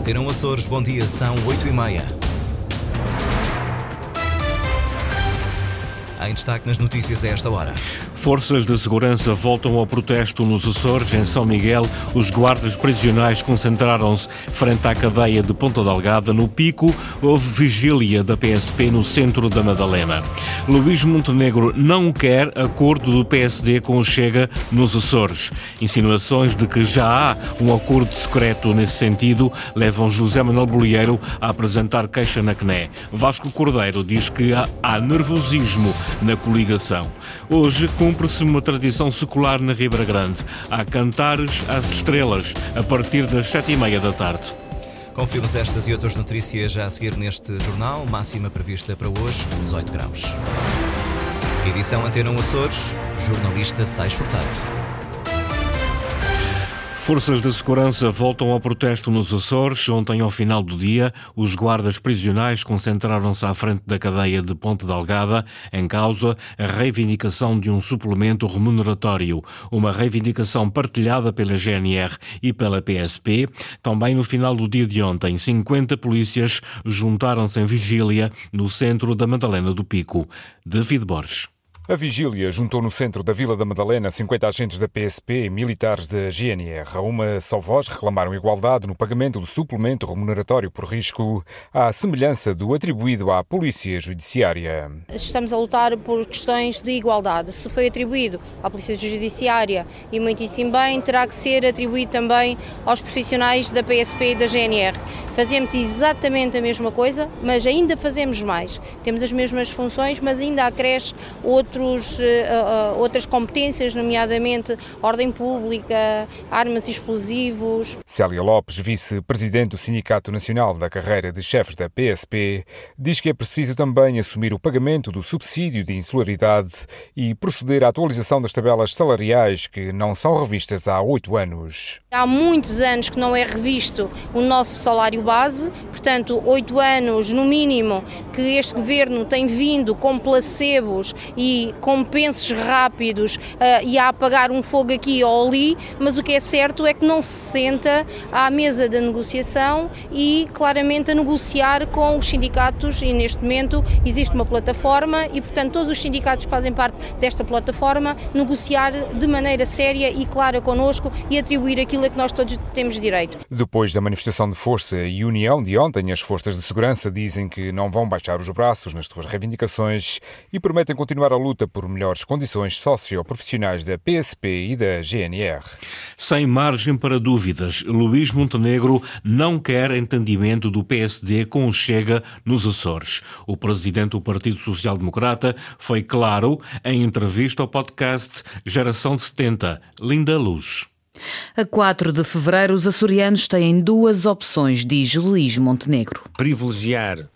Antena Açores, bom dia, são 8 e meia. Em destaque nas notícias a esta hora. Forças de segurança voltam ao protesto nos Açores. Em São Miguel, os guardas prisionais concentraram-se frente à cadeia de Ponta Delgada. No Pico, houve vigília da PSP no centro da Madalena. Luís Montenegro não quer acordo do PSD com o Chega nos Açores. Insinuações de que já há um acordo secreto nesse sentido levam José Manuel Bolieiro a apresentar queixa na CNE. Vasco Cordeiro diz que há nervosismo na coligação. Hoje cumpre-se uma tradição secular na Ribra Grande. Há cantares às estrelas a partir das sete e meia da tarde. Conferimos estas e outras notícias já a seguir neste jornal. Máxima prevista para hoje, 18 graus. Edição Antena Açores, jornalista Sais Furtado. Forças de segurança voltam ao protesto nos Açores. Ontem, ao final do dia, os guardas prisionais concentraram-se à frente da cadeia de Ponte Delgada, em causa a reivindicação de um suplemento remuneratório, uma reivindicação partilhada pela GNR e pela PSP. Também no final do dia de ontem, 50 polícias juntaram-se em vigília no centro da Madalena do Pico. David Borges. A vigília juntou no centro da Vila da Madalena 50 agentes da PSP e militares da GNR. A uma só voz reclamaram igualdade no pagamento do suplemento remuneratório por risco, à semelhança do atribuído à Polícia Judiciária. Estamos a lutar por questões de igualdade. Se foi atribuído à Polícia Judiciária e muitíssimo bem, terá que ser atribuído também aos profissionais da PSP e da GNR. Fazemos exatamente a mesma coisa, mas ainda fazemos mais. Temos as mesmas funções, mas ainda acresce outro outros, uh, outras competências, nomeadamente ordem pública, armas e explosivos. Célia Lopes, vice-presidente do Sindicato Nacional da Carreira de Chefes da PSP, diz que é preciso também assumir o pagamento do subsídio de insularidade e proceder à atualização das tabelas salariais que não são revistas há oito anos. Há muitos anos que não é revisto o nosso salário base, portanto, oito anos no mínimo que este governo tem vindo com placebos e compensos rápidos uh, e a apagar um fogo aqui ou ali, mas o que é certo é que não se senta à mesa da negociação e claramente a negociar com os sindicatos e neste momento existe uma plataforma e portanto todos os sindicatos que fazem parte desta plataforma negociar de maneira séria e clara connosco e atribuir aquilo a que nós todos temos direito. Depois da manifestação de força e união de ontem, as forças de segurança dizem que não vão baixar os braços nas suas reivindicações e prometem continuar a luta luta por melhores condições socioprofissionais da PSP e da GNR. Sem margem para dúvidas, Luís Montenegro não quer entendimento do PSD com o Chega nos Açores. O presidente do Partido Social Democrata foi claro em entrevista ao podcast Geração 70, Linda Luz. A 4 de fevereiro, os açorianos têm duas opções, diz Luís Montenegro. Privilegiar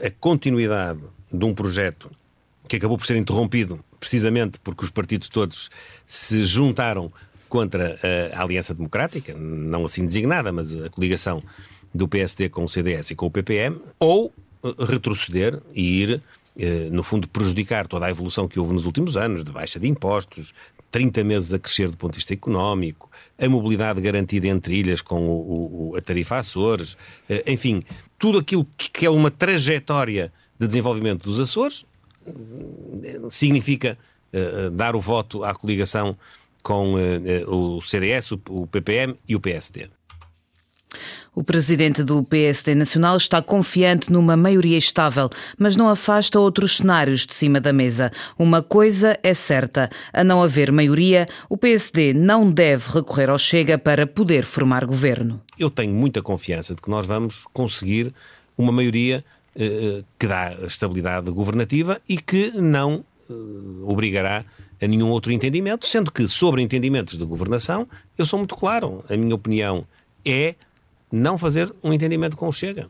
a continuidade de um projeto que acabou por ser interrompido precisamente porque os partidos todos se juntaram contra a Aliança Democrática, não assim designada, mas a coligação do PSD com o CDS e com o PPM, ou eh, retroceder e ir, eh, no fundo, prejudicar toda a evolução que houve nos últimos anos, de baixa de impostos, 30 meses a crescer do ponto de vista económico, a mobilidade garantida entre ilhas com o, o, a tarifa Açores, eh, enfim, tudo aquilo que é uma trajetória de desenvolvimento dos Açores, significa uh, dar o voto à coligação com uh, o CDS, o PPM e o PSD. O presidente do PSD Nacional está confiante numa maioria estável, mas não afasta outros cenários de cima da mesa. Uma coisa é certa: a não haver maioria, o PSD não deve recorrer ao Chega para poder formar governo. Eu tenho muita confiança de que nós vamos conseguir uma maioria que dá estabilidade governativa e que não eh, obrigará a nenhum outro entendimento, sendo que sobre entendimentos de governação eu sou muito claro. A minha opinião é não fazer um entendimento com o Chega.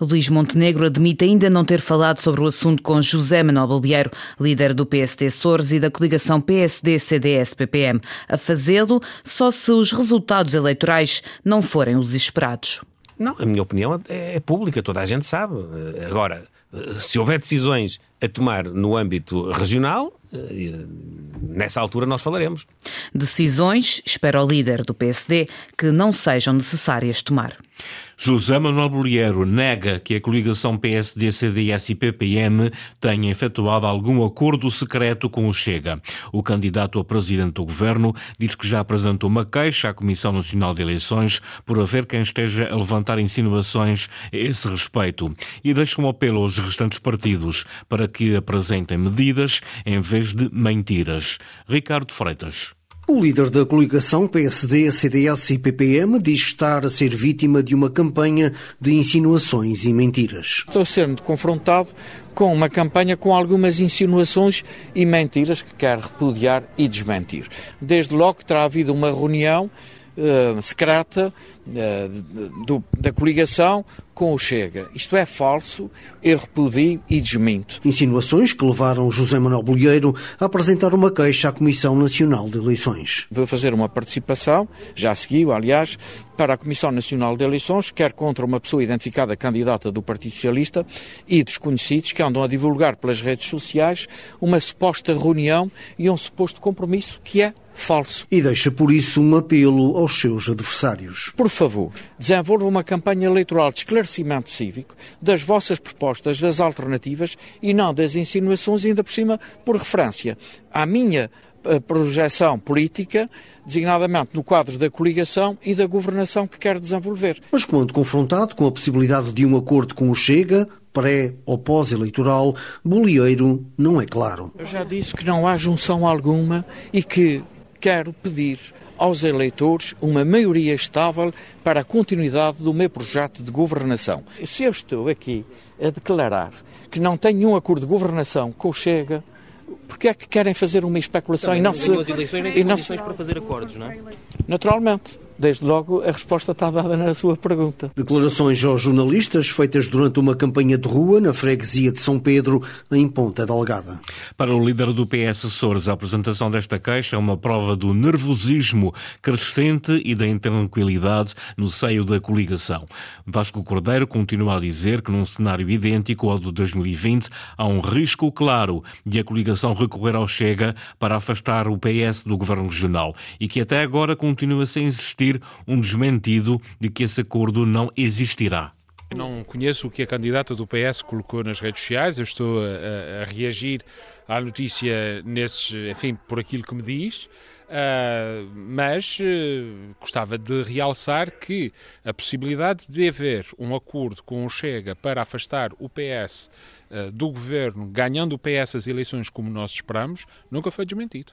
Luís Montenegro admite ainda não ter falado sobre o assunto com José Manuel Baldeiro, líder do PSD Açores e da coligação PSD-CDS-PPM, a fazê-lo só se os resultados eleitorais não forem os esperados. Não, a minha opinião é, é pública, toda a gente sabe. Agora, se houver decisões a tomar no âmbito regional, nessa altura nós falaremos. Decisões, espera o líder do PSD, que não sejam necessárias tomar. José Manuel Bolheiro nega que a coligação PSD, CDS e PPM tenha efetuado algum acordo secreto com o Chega. O candidato a presidente do governo diz que já apresentou uma queixa à Comissão Nacional de Eleições por haver quem esteja a levantar insinuações a esse respeito e deixa um apelo aos restantes partidos para que apresentem medidas em vez de mentiras. Ricardo Freitas. O líder da coligação PSD, CDS e PPM diz estar a ser vítima de uma campanha de insinuações e mentiras. Estou sendo confrontado com uma campanha com algumas insinuações e mentiras que quer repudiar e desmentir. Desde logo terá havido uma reunião uh, secreta uh, do, da coligação com o Chega. Isto é falso, eu repudio e desminto. Insinuações que levaram José Manuel Bolheiro a apresentar uma queixa à Comissão Nacional de Eleições. Vou fazer uma participação, já seguiu, aliás, para a Comissão Nacional de Eleições, quer contra uma pessoa identificada candidata do Partido Socialista e desconhecidos que andam a divulgar pelas redes sociais uma suposta reunião e um suposto compromisso que é falso. E deixa por isso um apelo aos seus adversários. Por favor, desenvolva uma campanha eleitoral de esclarecimento cívico das vossas propostas, das alternativas e não das insinuações, ainda por cima por referência à minha eh, projeção política, designadamente no quadro da coligação e da governação que quer desenvolver. Mas quando confrontado com a possibilidade de um acordo com o Chega, pré ou pós-eleitoral, Bolieiro não é claro. Eu já disse que não há junção alguma e que quero pedir aos eleitores uma maioria estável para a continuidade do meu projeto de governação. Se eu estou aqui a declarar que não tenho nenhum acordo de governação com o Chega, porque é que querem fazer uma especulação Também e não se... eleições, e não se... para fazer acordos, não é? Naturalmente. Desde logo, a resposta está dada na sua pergunta. Declarações aos jornalistas feitas durante uma campanha de rua na freguesia de São Pedro, em Ponta Delgada. Para o líder do PS Açores, a apresentação desta queixa é uma prova do nervosismo crescente e da intranquilidade no seio da coligação. Vasco Cordeiro continua a dizer que num cenário idêntico ao de 2020 há um risco claro de a coligação recorrer ao Chega para afastar o PS do governo regional e que até agora continua sem existir existir um desmentido de que esse acordo não existirá. Não conheço o que a candidata do PS colocou nas redes sociais, eu estou a, a reagir à notícia nesses, enfim, por aquilo que me diz. Uh, mas uh, gostava de realçar que a possibilidade de haver um acordo com o Chega para afastar o PS do governo, ganhando o PS as eleições como nós esperamos, nunca foi desmentido.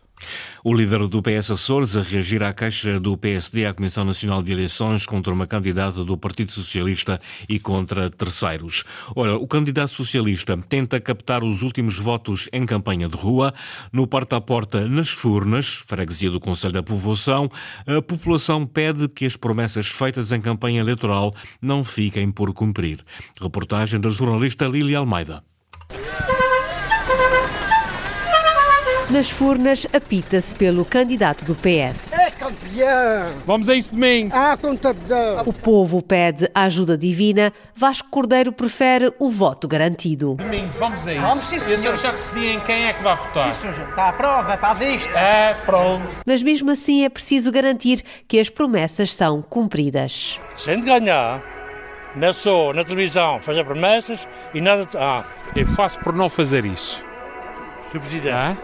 O líder do PS Açores a reagir à queixa do PSD à Comissão Nacional de Eleições contra uma candidata do Partido Socialista e contra terceiros. Ora, o candidato socialista tenta captar os últimos votos em campanha de rua. No porta-a-porta nas Furnas, freguesia do Conselho da Povoação, a população pede que as promessas feitas em campanha eleitoral não fiquem por cumprir. Reportagem da jornalista Lília Almeida. Nas Furnas, apita-se pelo candidato do PS. É campeão! Vamos a isso domingo! Ah, contador! O povo pede a ajuda divina. Vasco Cordeiro prefere o voto garantido. Domingo, vamos a isso. Vamos, sim, senhor. Eu já decidi em quem é que vai votar. Sim, senhor. Está à prova, está à vista. É, pronto. Mas mesmo assim é preciso garantir que as promessas são cumpridas. Se a gente ganhar, não é só na televisão fazer promessas e nada. Ah, Eu faço por não fazer isso. Sr. Presidente. Tá?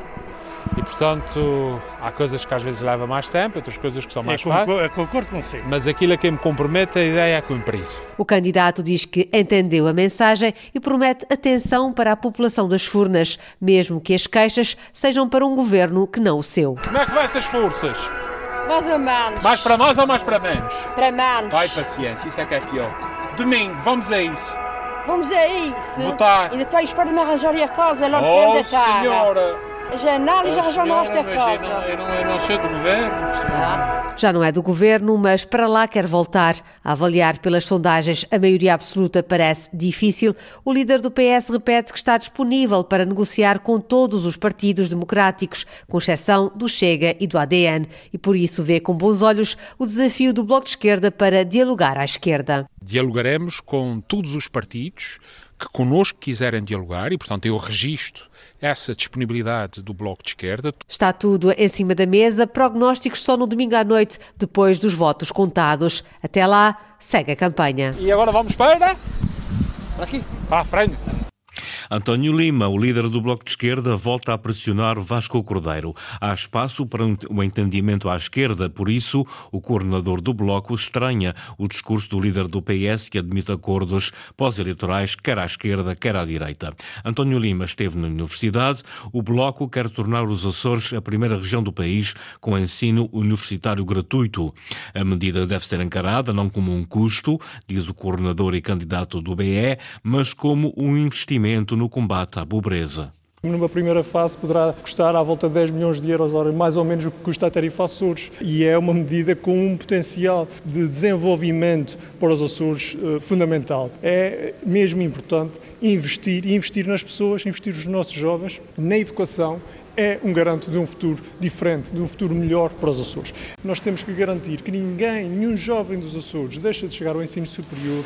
E portanto, há coisas que às vezes levam mais tempo, outras coisas que são mais eu concordo, fáceis. eu concordo consigo. Mas aquilo a quem me compromete, a ideia é cumprir. O candidato diz que entendeu a mensagem e promete atenção para a população das Furnas, mesmo que as queixas sejam para um governo que não o seu. Como é que vai essas forças? Mais ou menos. Mais para mais ou mais para menos? Para menos. Vai paciência, isso é que é pior. Domingo, vamos a isso. Vamos a isso. Votar. Ainda estou à espera de me arranjarem a casa lá no Oh, fim da tarde. senhora! Já não, já arranjamos senhora, esta eu casa. não, eu, não, eu não sou do governo. senhora. Já não é do governo, mas para lá quer voltar. A avaliar pelas sondagens a maioria absoluta parece difícil. O líder do PS repete que está disponível para negociar com todos os partidos democráticos, com exceção do Chega e do ADN, e por isso vê com bons olhos o desafio do Bloco de Esquerda para dialogar à esquerda. Dialogaremos com todos os partidos que connosco quiserem dialogar e, portanto, eu registro essa disponibilidade do Bloco de Esquerda. Está tudo em cima da mesa, prognósticos só no domingo à noite, depois dos votos contados. Até lá, segue a campanha. E agora vamos para. Para aqui, para a frente. António Lima, o líder do Bloco de Esquerda, volta a pressionar Vasco Cordeiro. Há espaço para um entendimento à esquerda, por isso o coordenador do Bloco estranha o discurso do líder do PS que admite acordos pós-eleitorais quer à esquerda, quer à direita. António Lima esteve na universidade. O Bloco quer tornar os Açores a primeira região do país com ensino universitário gratuito. A medida deve ser encarada não como um custo, diz o coordenador e candidato do BE, mas como um investimento no combate à pobreza. Numa primeira fase poderá custar à volta de 10 milhões de euros, mais ou menos o que custa a tarifa Açores. E é uma medida com um potencial de desenvolvimento para os Açores uh, fundamental. É mesmo importante investir, investir nas pessoas, investir nos nossos jovens, na educação é um garanto de um futuro diferente, de um futuro melhor para os Açores. Nós temos que garantir que ninguém, nenhum jovem dos Açores, deixa de chegar ao ensino superior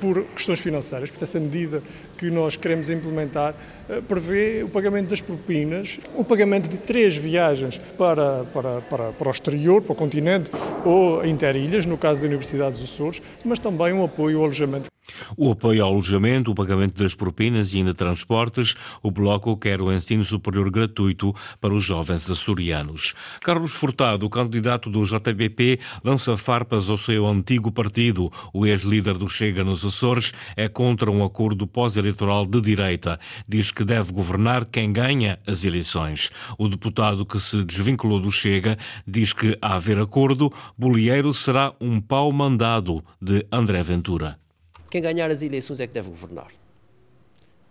por questões financeiras. Portanto, essa medida que nós queremos implementar uh, prevê o pagamento das propinas, o pagamento de três viagens para, para, para, para o exterior, para o continente ou interilhas, no caso da Universidade dos Açores, mas também um apoio ao alojamento. O apoio ao alojamento, o pagamento das propinas e ainda transportes, o Bloco quer o ensino superior gratuito para os jovens açorianos. Carlos Furtado, candidato do JBP, lança farpas ao seu antigo partido. O ex-líder do Chega nos Açores é contra um acordo pós-eleitoral de direita. Diz que deve governar quem ganha as eleições. O deputado que se desvinculou do Chega diz que, a haver acordo, Bolieiro será um pau mandado de André Ventura. Quem ganhar as eleições é que deve governar.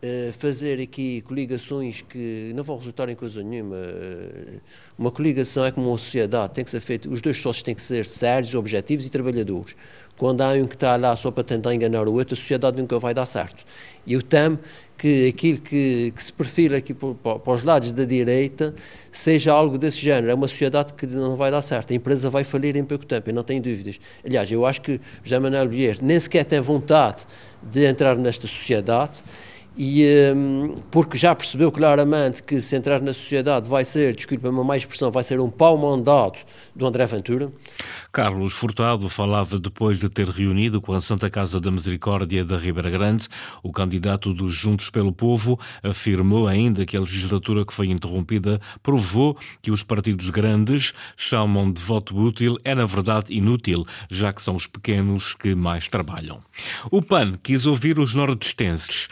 Uh, fazer aqui coligações que não vão resultar em coisa nenhuma. Uh, uma coligação é como uma sociedade, tem que ser feito, os dois sócios têm que ser sérios, objetivos e trabalhadores. Quando há um que está lá só para tentar enganar o outro, a sociedade nunca vai dar certo. E eu temo que aquilo que, que se perfila aqui por, para os lados da direita seja algo desse género. É uma sociedade que não vai dar certo. A empresa vai falir em pouco tempo, eu não tenho dúvidas. Aliás, eu acho que José Manuel Bier nem sequer tem vontade de entrar nesta sociedade e um, porque já percebeu claramente que se entrar na sociedade vai ser, desculpa-me mais expressão, vai ser um pau mandado do André Ventura. Carlos Furtado falava depois de ter reunido com a Santa Casa da Misericórdia da Ribeira Grande. O candidato dos Juntos pelo Povo afirmou ainda que a legislatura que foi interrompida provou que os partidos grandes chamam de voto útil é na verdade inútil, já que são os pequenos que mais trabalham. O PAN quis ouvir os nordestenses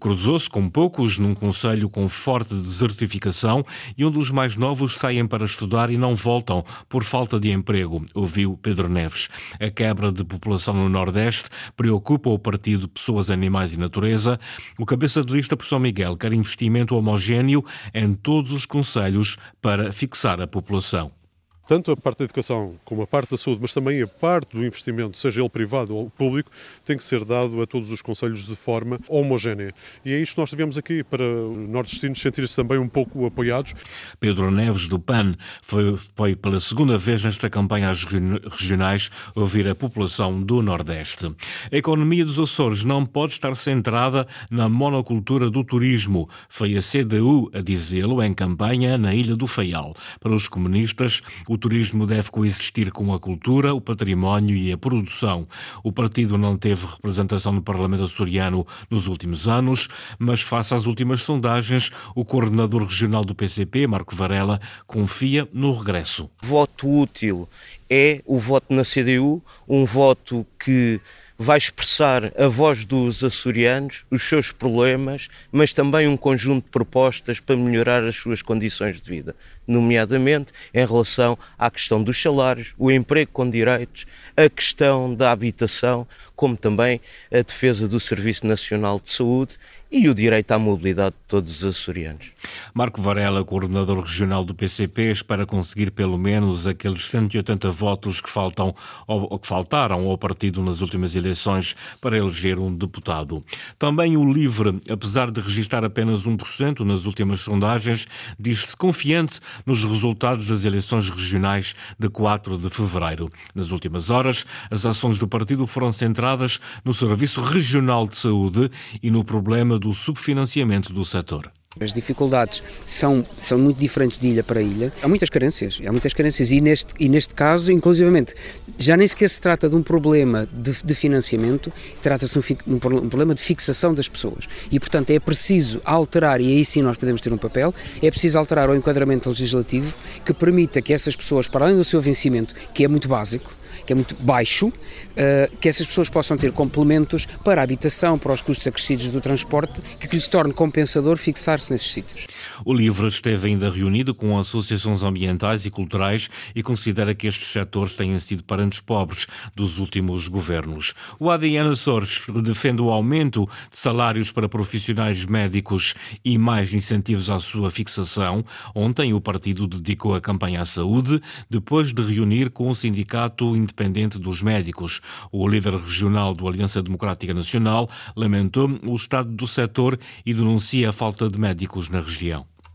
cruzou-se com poucos num conselho com forte desertificação e onde os mais novos saem para estudar e não voltam por falta de emprego, ouviu Pedro Neves. A quebra de população no Nordeste preocupa o partido Pessoas, Animais e Natureza. O cabeça de lista por São Miguel quer investimento homogéneo em todos os conselhos para fixar a população tanto a parte da educação como a parte da saúde, mas também a parte do investimento, seja ele privado ou público, tem que ser dado a todos os conselhos de forma homogénea. E é isto que nós tivemos aqui, para os nordestinos sentirem-se também um pouco apoiados. Pedro Neves, do PAN, foi, foi pela segunda vez nesta campanha às regionais ouvir a população do Nordeste. A economia dos Açores não pode estar centrada na monocultura do turismo. Foi a CDU a dizê-lo em campanha na Ilha do Faial. Para os comunistas, o turismo deve coexistir com a cultura, o património e a produção. O partido não teve representação no Parlamento açoriano nos últimos anos, mas face às últimas sondagens, o coordenador regional do PCP, Marco Varela, confia no regresso. Voto útil é o voto na CDU, um voto que vai expressar a voz dos açorianos, os seus problemas, mas também um conjunto de propostas para melhorar as suas condições de vida, nomeadamente em relação à questão dos salários, o emprego com direitos, a questão da habitação, como também a defesa do Serviço Nacional de Saúde e o direito à mobilidade de todos os açorianos. Marco Varela, coordenador regional do PCP, espera conseguir pelo menos aqueles 180 votos que, faltam, ou, que faltaram ao partido nas últimas eleições para eleger um deputado. Também o LIVRE, apesar de registrar apenas 1% nas últimas sondagens, diz-se confiante nos resultados das eleições regionais de 4 de fevereiro. Nas últimas horas, as ações do partido foram centradas no Serviço Regional de Saúde e no problema do subfinanciamento do setor. As dificuldades são, são muito diferentes de ilha para ilha. Há muitas carências, há muitas carências e neste, e neste caso, inclusivamente, já nem sequer se trata de um problema de, de financiamento, trata-se de um, um, problema de fixação das pessoas. E, portanto, é preciso alterar, e aí sim nós podemos ter um papel, é preciso alterar o enquadramento legislativo que permita que essas pessoas, para além do seu vencimento, que é muito básico, que é muito baixo, eh, que essas pessoas possam ter complementos para a habitação, para os custos acrescidos do transporte, que lhes torne compensador fixar-se nesses sítios. O LIVRE esteve ainda reunido com associações ambientais e culturais e considera que estes setores têm sido parentes pobres dos últimos governos. O ADN Açores defende o aumento de salários para profissionais médicos e mais incentivos à sua fixação. Ontem o partido dedicou a campanha à saúde, depois de reunir com o Sindicato Independente dos Médicos. O líder regional do Aliança Democrática Nacional lamentou o estado do setor e denuncia a falta de médicos na região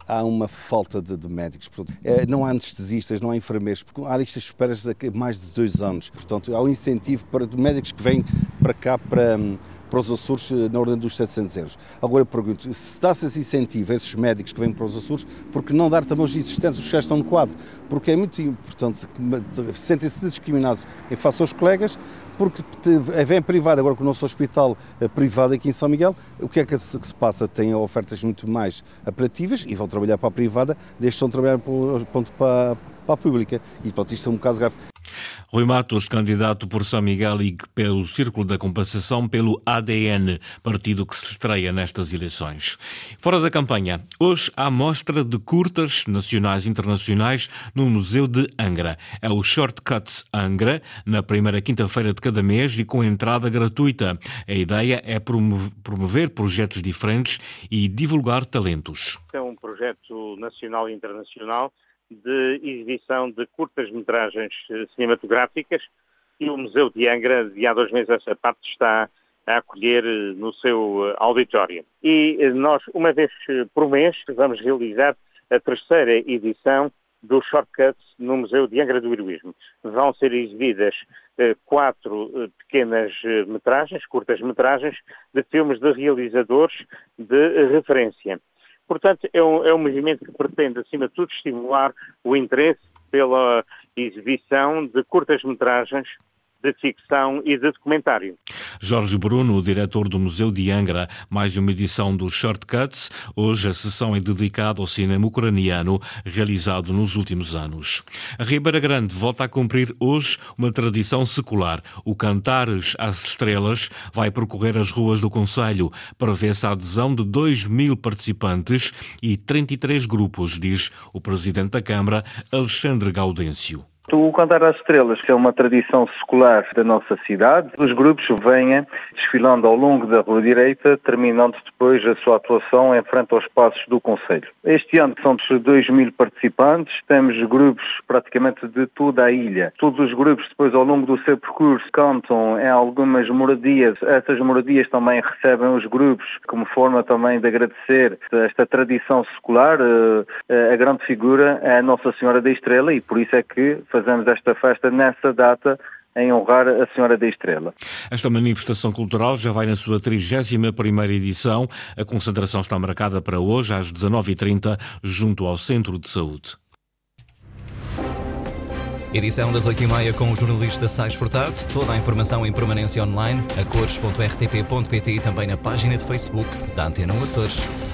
há uma falta de, de médicos. Portanto, é, não há anestesistas, não há enfermeiros, porque há listas de esperas mais de dois anos. Portanto, há um incentivo para médicos que vêm para cá para para os Açores eh, na ordem dos 700 euros. Agora eu pergunto, se dá-se esse incentivo a esses médicos que vêm para os Açores, por que não dar também os existentes, os que estão no quadro? Porque é muito importante, sentem-se discriminados em face aos colegas, porque vem privado, agora com o nosso hospital eh, privado aqui em São Miguel, o que é que se, que se passa? Tem ofertas muito mais apelativas e vão trabalhar para a privada, deixam de trabalhar para, para, para a pública. E pronto, isto é um caso grave. Rui Matos, candidato por São Miguel e pelo Círculo da Compensação pelo ADN, partido que se estreia nestas eleições. Fora da campanha, hoje há mostra de curtas nacionais e internacionais no Museu de Angra. É o Shortcuts Angra, na primeira quinta-feira de cada mês e com entrada gratuita. A ideia é promover projetos diferentes e divulgar talentos. É um projeto nacional e internacional de exibição de curtas-metragens eh, cinematográficas e o Museu de Angra, de há dois meses essa parte, está a acolher eh, no seu eh, auditório. E nós, uma vez por mês, vamos realizar a terceira edição do Shortcuts no Museu de Angra do Heroísmo. Vão ser exibidas quatro pequenas metragens, curtas metragens, de filmes de realizadores de referência. Portanto, é um, é um movimento que pretende, acima de tudo, estimular o interesse pela exibição de curtas-metragens de ficção e de documentário. Jorge Bruno, diretor do Museu de Angra, mais uma edição dos Shortcuts. Hoje a sessão é dedicada ao cinema ucraniano realizado nos últimos anos. A Ribeira Grande volta a cumprir hoje uma tradição secular. O Cantares às Estrelas vai percorrer as ruas do Conselho. para ver-se a adesão de 2 mil participantes e 33 grupos, diz o presidente da Câmara, Alexandre Gaudêncio. O Cantar às Estrelas, que é uma tradição secular da nossa cidade, os grupos vêm desfilando ao longo da Rua Direita, terminando depois a sua atuação em frente aos passos do Conselho. Este ano são 2 mil participantes, temos grupos praticamente de toda a ilha. Todos os grupos depois ao longo do seu percurso cantam em algumas moradias. Essas moradias também recebem os grupos como forma também de agradecer esta tradição secular. Eh, a grande figura é a Nossa Senhora da Estrela e por isso é que fazemos esta festa nessa data em honrar a Senhora da Estrela. Esta manifestação cultural já vai na sua 31ª edição. A concentração está marcada para hoje às 19h30 junto ao Centro de Saúde. Edição das 8h30 com o jornalista Sais Furtado. Toda a informação em permanência online a cores.rtp.pt e também na página de Facebook da Antena Açores.